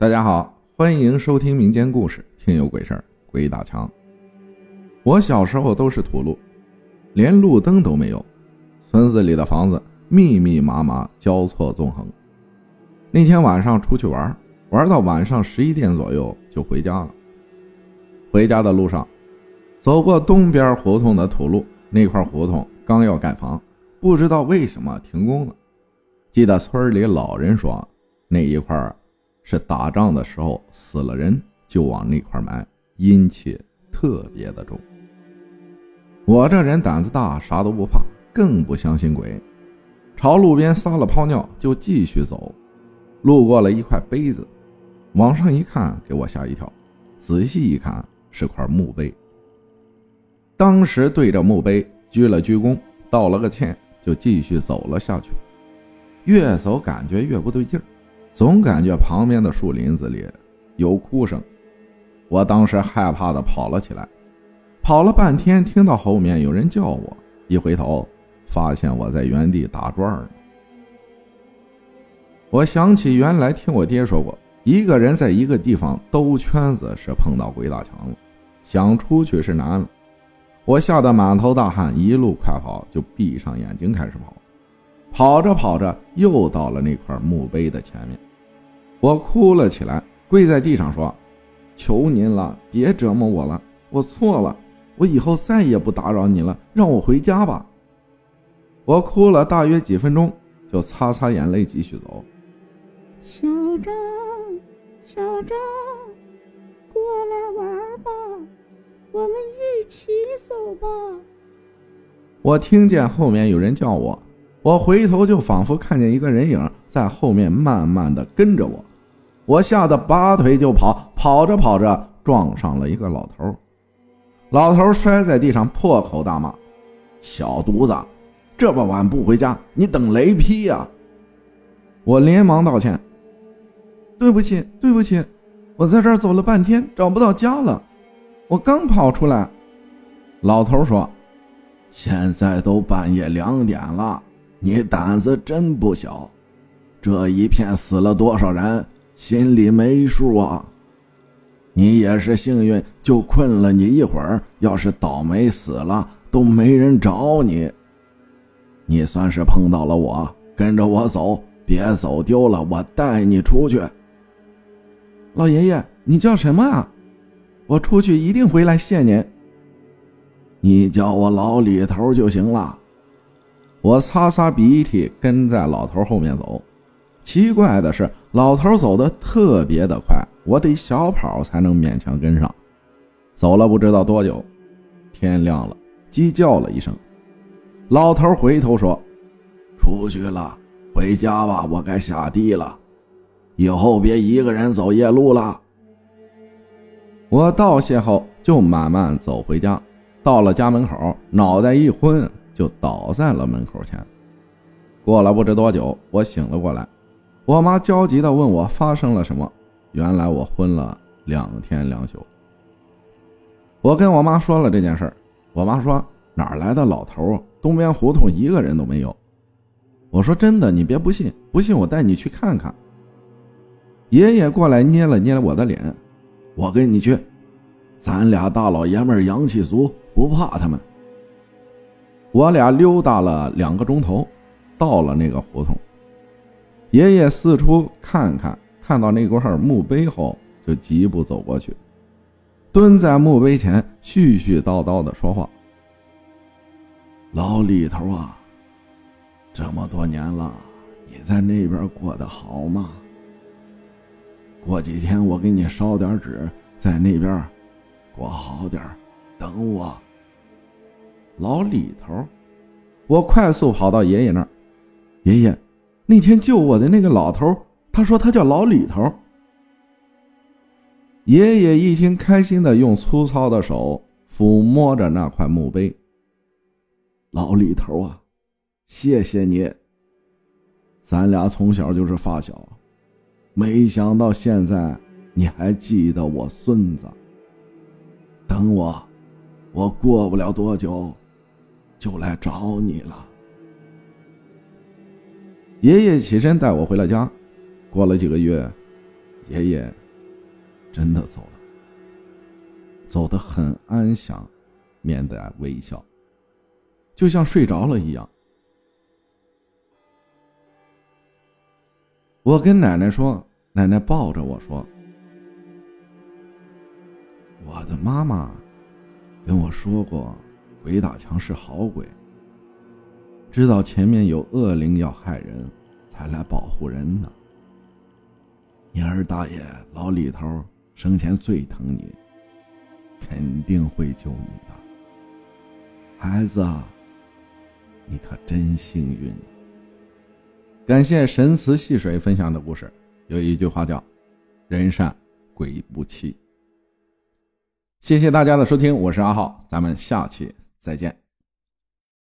大家好，欢迎收听民间故事《听有鬼事儿鬼打墙》。我小时候都是土路，连路灯都没有，村子里的房子密密麻麻，交错纵横。那天晚上出去玩，玩到晚上十一点左右就回家了。回家的路上，走过东边胡同的土路，那块胡同刚要盖房，不知道为什么停工了。记得村里老人说，那一块是打仗的时候死了人就往那块埋，阴气特别的重。我这人胆子大，啥都不怕，更不相信鬼，朝路边撒了泡尿就继续走。路过了一块碑子，往上一看，给我吓一跳。仔细一看，是块墓碑。当时对着墓碑鞠了鞠躬，道了个歉，就继续走了下去。越走感觉越不对劲儿。总感觉旁边的树林子里有哭声，我当时害怕的跑了起来，跑了半天，听到后面有人叫我，一回头发现我在原地打转呢。我想起原来听我爹说过，一个人在一个地方兜圈子是碰到鬼打墙了，想出去是难了。我吓得满头大汗，一路快跑，就闭上眼睛开始跑。跑着跑着，又到了那块墓碑的前面，我哭了起来，跪在地上说：“求您了，别折磨我了，我错了，我以后再也不打扰你了，让我回家吧。”我哭了大约几分钟，就擦擦眼泪继续走。小张，小张，过来玩吧，我们一起走吧。我听见后面有人叫我。我回头就仿佛看见一个人影在后面慢慢的跟着我，我吓得拔腿就跑，跑着跑着撞上了一个老头，老头摔在地上破口大骂：“小犊子，这么晚不回家，你等雷劈呀！”我连忙道歉：“对不起，对不起，我在这儿走了半天找不到家了，我刚跑出来。”老头说：“现在都半夜两点了。”你胆子真不小，这一片死了多少人，心里没数啊！你也是幸运，就困了你一会儿。要是倒霉死了，都没人找你。你算是碰到了我，跟着我走，别走丢了，我带你出去。老爷爷，你叫什么啊？我出去一定回来谢您。你叫我老李头就行了。我擦擦鼻涕，跟在老头后面走。奇怪的是，老头走的特别的快，我得小跑才能勉强跟上。走了不知道多久，天亮了，鸡叫了一声。老头回头说：“出去了，回家吧，我该下地了。以后别一个人走夜路了。”我道谢后，就慢慢走回家。到了家门口，脑袋一昏。就倒在了门口前。过了不知多久，我醒了过来，我妈焦急地问我发生了什么。原来我昏了两天两宿。我跟我妈说了这件事我妈说哪来的老头？东边胡同一个人都没有。我说真的，你别不信，不信我带你去看看。爷爷过来捏了捏我的脸，我跟你去，咱俩大老爷们阳气足，不怕他们。我俩溜达了两个钟头，到了那个胡同。爷爷四处看看，看到那块墓碑后，就疾步走过去，蹲在墓碑前，絮絮叨叨的说话：“老李头啊，这么多年了，你在那边过得好吗？过几天我给你烧点纸，在那边过好点等我。”老李头，我快速跑到爷爷那儿。爷爷，那天救我的那个老头，他说他叫老李头。爷爷一听，开心的用粗糙的手抚摸着那块墓碑。老李头啊，谢谢你。咱俩从小就是发小，没想到现在你还记得我孙子。等我，我过不了多久。就来找你了。爷爷起身带我回了家。过了几个月，爷爷真的走了，走得很安详，面带微笑，就像睡着了一样。我跟奶奶说，奶奶抱着我说：“我的妈妈跟我说过，鬼打墙是好鬼，知道前面有恶灵要害人，才来保护人呢。你二大爷老李头生前最疼你，肯定会救你的，孩子，你可真幸运。”感谢神慈细水分享的故事，有一句话叫“人善鬼不欺”。谢谢大家的收听，我是阿浩，咱们下期再见。